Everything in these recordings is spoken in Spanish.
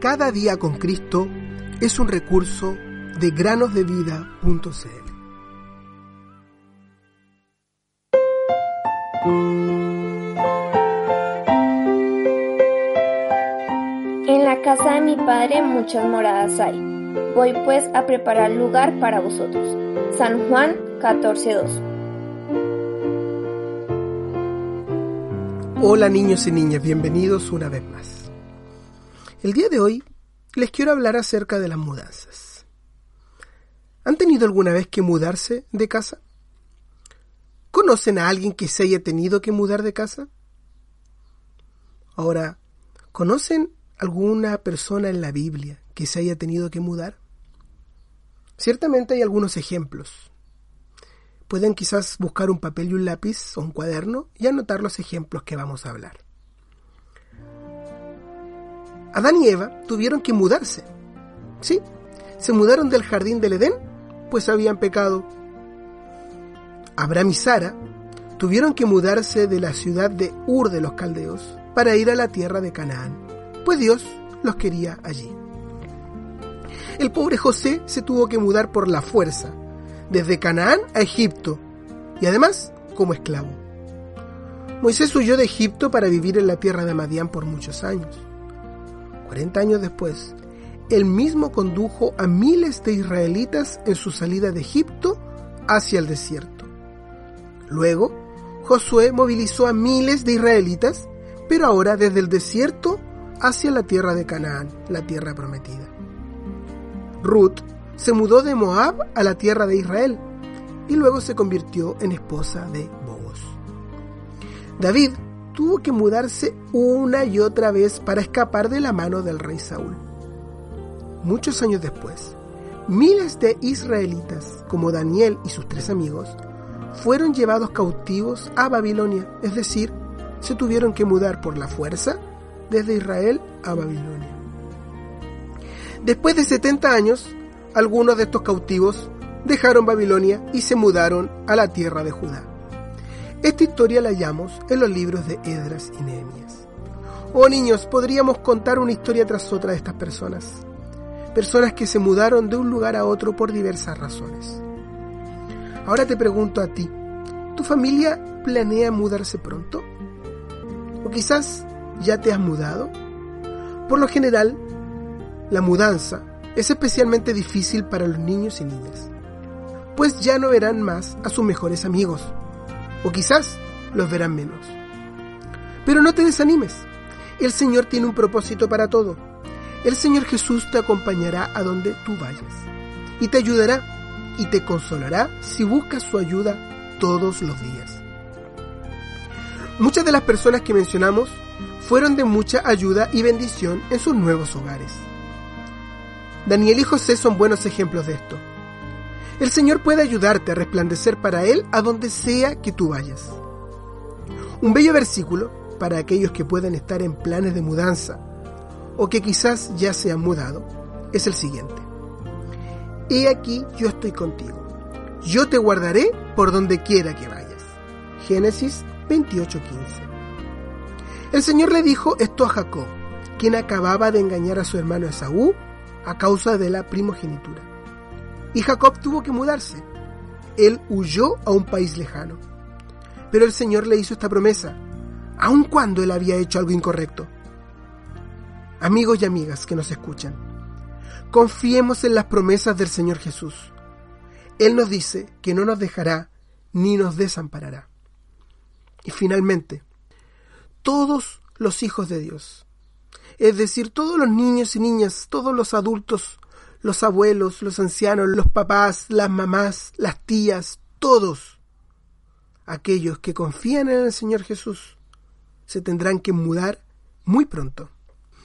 Cada día con Cristo es un recurso de granosdevida.cl. En la casa de mi padre muchas moradas hay. Voy pues a preparar lugar para vosotros. San Juan 14:2 Hola niños y niñas, bienvenidos una vez más. El día de hoy les quiero hablar acerca de las mudanzas. ¿Han tenido alguna vez que mudarse de casa? ¿Conocen a alguien que se haya tenido que mudar de casa? Ahora, ¿conocen alguna persona en la Biblia que se haya tenido que mudar? Ciertamente hay algunos ejemplos. Pueden quizás buscar un papel y un lápiz o un cuaderno y anotar los ejemplos que vamos a hablar. Adán y Eva tuvieron que mudarse. Sí, se mudaron del jardín del Edén, pues habían pecado. Abraham y Sara tuvieron que mudarse de la ciudad de Ur de los Caldeos para ir a la tierra de Canaán, pues Dios los quería allí. El pobre José se tuvo que mudar por la fuerza, desde Canaán a Egipto, y además como esclavo. Moisés huyó de Egipto para vivir en la tierra de Madián por muchos años. 40 años después, él mismo condujo a miles de israelitas en su salida de Egipto hacia el desierto. Luego, Josué movilizó a miles de israelitas, pero ahora desde el desierto hacia la tierra de Canaán, la tierra prometida. Ruth se mudó de Moab a la tierra de Israel y luego se convirtió en esposa de Bobos. David tuvo que mudarse una y otra vez para escapar de la mano del rey Saúl. Muchos años después, miles de israelitas, como Daniel y sus tres amigos, fueron llevados cautivos a Babilonia, es decir, se tuvieron que mudar por la fuerza desde Israel a Babilonia. Después de 70 años, algunos de estos cautivos dejaron Babilonia y se mudaron a la tierra de Judá. Esta historia la hallamos en los libros de Edras y Nehemías. Oh niños, podríamos contar una historia tras otra de estas personas. Personas que se mudaron de un lugar a otro por diversas razones. Ahora te pregunto a ti, ¿tu familia planea mudarse pronto? ¿O quizás ya te has mudado? Por lo general, la mudanza es especialmente difícil para los niños y niñas, pues ya no verán más a sus mejores amigos, o quizás los verán menos. Pero no te desanimes, el Señor tiene un propósito para todo. El Señor Jesús te acompañará a donde tú vayas y te ayudará y te consolará si buscas su ayuda todos los días. Muchas de las personas que mencionamos fueron de mucha ayuda y bendición en sus nuevos hogares. Daniel y José son buenos ejemplos de esto. El Señor puede ayudarte a resplandecer para Él a donde sea que tú vayas. Un bello versículo para aquellos que pueden estar en planes de mudanza o que quizás ya se han mudado es el siguiente. He aquí yo estoy contigo. Yo te guardaré por donde quiera que vayas. Génesis 28:15. El Señor le dijo esto a Jacob, quien acababa de engañar a su hermano Esaú a causa de la primogenitura. Y Jacob tuvo que mudarse. Él huyó a un país lejano. Pero el Señor le hizo esta promesa, aun cuando él había hecho algo incorrecto. Amigos y amigas que nos escuchan, confiemos en las promesas del Señor Jesús. Él nos dice que no nos dejará ni nos desamparará. Y finalmente, todos los hijos de Dios, es decir, todos los niños y niñas, todos los adultos, los abuelos, los ancianos, los papás, las mamás, las tías, todos aquellos que confían en el Señor Jesús, se tendrán que mudar muy pronto.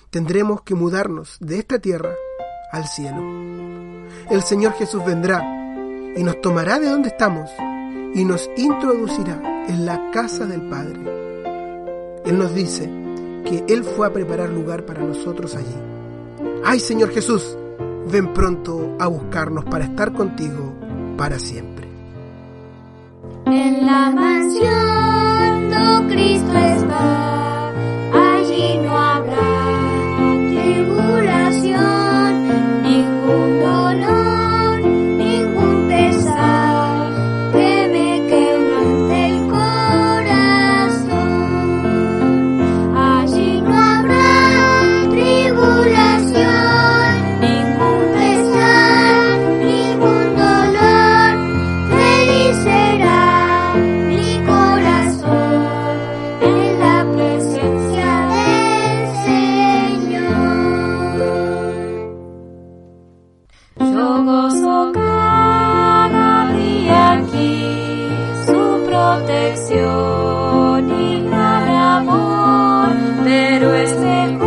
Tendremos que mudarnos de esta tierra al cielo. El Señor Jesús vendrá y nos tomará de donde estamos y nos introducirá en la casa del Padre. Él nos dice que Él fue a preparar lugar para nosotros allí. ¡Ay, Señor Jesús! Ven pronto a buscarnos para estar contigo para siempre. En la mansión do Cristo está, protección y gran amor, pero es mejor.